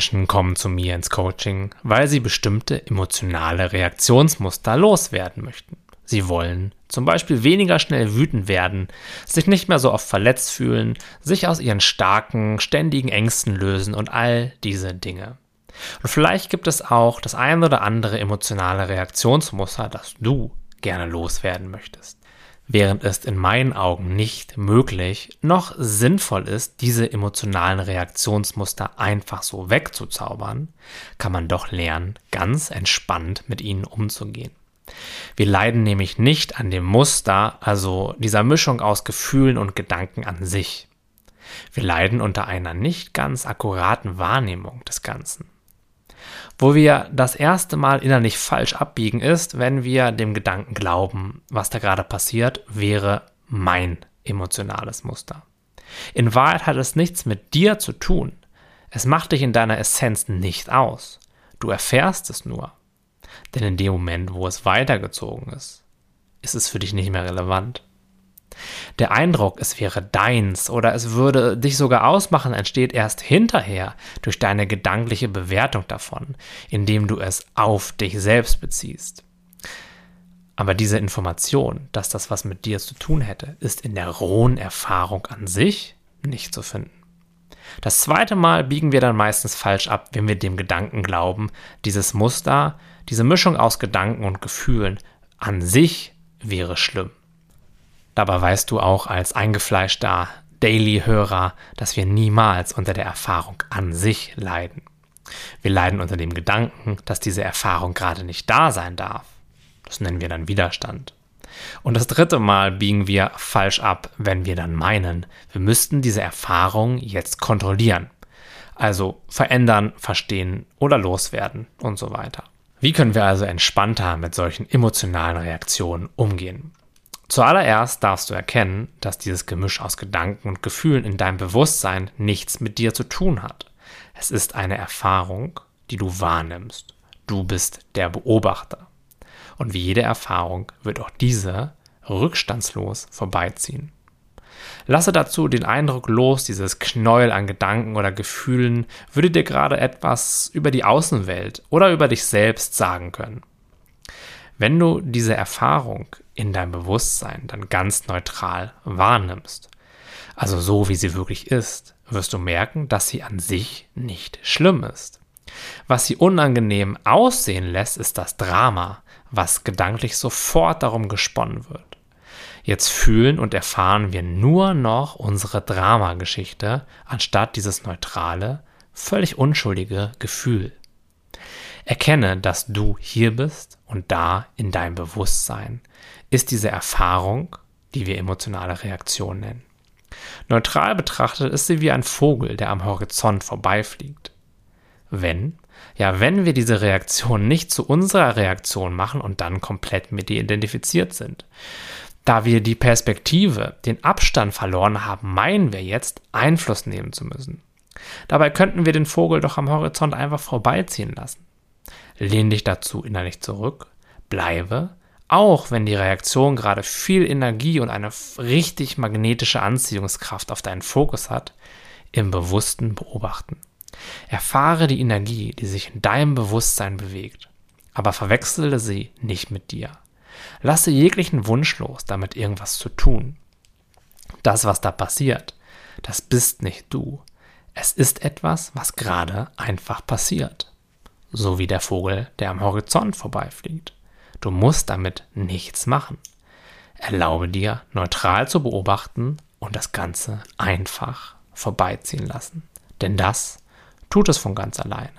Menschen kommen zu mir ins Coaching, weil sie bestimmte emotionale Reaktionsmuster loswerden möchten. Sie wollen zum Beispiel weniger schnell wütend werden, sich nicht mehr so oft verletzt fühlen, sich aus ihren starken, ständigen Ängsten lösen und all diese Dinge. Und vielleicht gibt es auch das ein oder andere emotionale Reaktionsmuster, das du gerne loswerden möchtest. Während es in meinen Augen nicht möglich noch sinnvoll ist, diese emotionalen Reaktionsmuster einfach so wegzuzaubern, kann man doch lernen, ganz entspannt mit ihnen umzugehen. Wir leiden nämlich nicht an dem Muster, also dieser Mischung aus Gefühlen und Gedanken an sich. Wir leiden unter einer nicht ganz akkuraten Wahrnehmung des Ganzen. Wo wir das erste Mal innerlich falsch abbiegen ist, wenn wir dem Gedanken glauben, was da gerade passiert, wäre mein emotionales Muster. In Wahrheit hat es nichts mit dir zu tun. Es macht dich in deiner Essenz nicht aus. Du erfährst es nur. Denn in dem Moment, wo es weitergezogen ist, ist es für dich nicht mehr relevant. Der Eindruck, es wäre deins oder es würde dich sogar ausmachen, entsteht erst hinterher durch deine gedankliche Bewertung davon, indem du es auf dich selbst beziehst. Aber diese Information, dass das was mit dir zu tun hätte, ist in der rohen Erfahrung an sich nicht zu finden. Das zweite Mal biegen wir dann meistens falsch ab, wenn wir dem Gedanken glauben, dieses Muster, diese Mischung aus Gedanken und Gefühlen an sich wäre schlimm. Dabei weißt du auch als eingefleischter Daily-Hörer, dass wir niemals unter der Erfahrung an sich leiden. Wir leiden unter dem Gedanken, dass diese Erfahrung gerade nicht da sein darf. Das nennen wir dann Widerstand. Und das dritte Mal biegen wir falsch ab, wenn wir dann meinen, wir müssten diese Erfahrung jetzt kontrollieren. Also verändern, verstehen oder loswerden und so weiter. Wie können wir also entspannter mit solchen emotionalen Reaktionen umgehen? Zuallererst darfst du erkennen, dass dieses Gemisch aus Gedanken und Gefühlen in deinem Bewusstsein nichts mit dir zu tun hat. Es ist eine Erfahrung, die du wahrnimmst. Du bist der Beobachter. Und wie jede Erfahrung wird auch diese rückstandslos vorbeiziehen. Lasse dazu den Eindruck los, dieses Knäuel an Gedanken oder Gefühlen würde dir gerade etwas über die Außenwelt oder über dich selbst sagen können. Wenn du diese Erfahrung in deinem Bewusstsein dann ganz neutral wahrnimmst, also so wie sie wirklich ist, wirst du merken, dass sie an sich nicht schlimm ist. Was sie unangenehm aussehen lässt, ist das Drama, was gedanklich sofort darum gesponnen wird. Jetzt fühlen und erfahren wir nur noch unsere Dramageschichte, anstatt dieses neutrale, völlig unschuldige Gefühl. Erkenne, dass du hier bist und da in deinem Bewusstsein ist diese Erfahrung, die wir emotionale Reaktion nennen. Neutral betrachtet ist sie wie ein Vogel, der am Horizont vorbeifliegt. Wenn, ja, wenn wir diese Reaktion nicht zu unserer Reaktion machen und dann komplett mit ihr identifiziert sind. Da wir die Perspektive, den Abstand verloren haben, meinen wir jetzt, Einfluss nehmen zu müssen. Dabei könnten wir den Vogel doch am Horizont einfach vorbeiziehen lassen. Lehn dich dazu innerlich zurück, bleibe, auch wenn die Reaktion gerade viel Energie und eine richtig magnetische Anziehungskraft auf deinen Fokus hat, im bewussten Beobachten. Erfahre die Energie, die sich in deinem Bewusstsein bewegt, aber verwechsele sie nicht mit dir. Lasse jeglichen Wunsch los, damit irgendwas zu tun. Das, was da passiert, das bist nicht du. Es ist etwas, was gerade einfach passiert so wie der Vogel, der am Horizont vorbeifliegt. Du musst damit nichts machen. Erlaube dir, neutral zu beobachten und das Ganze einfach vorbeiziehen lassen. Denn das tut es von ganz alleine.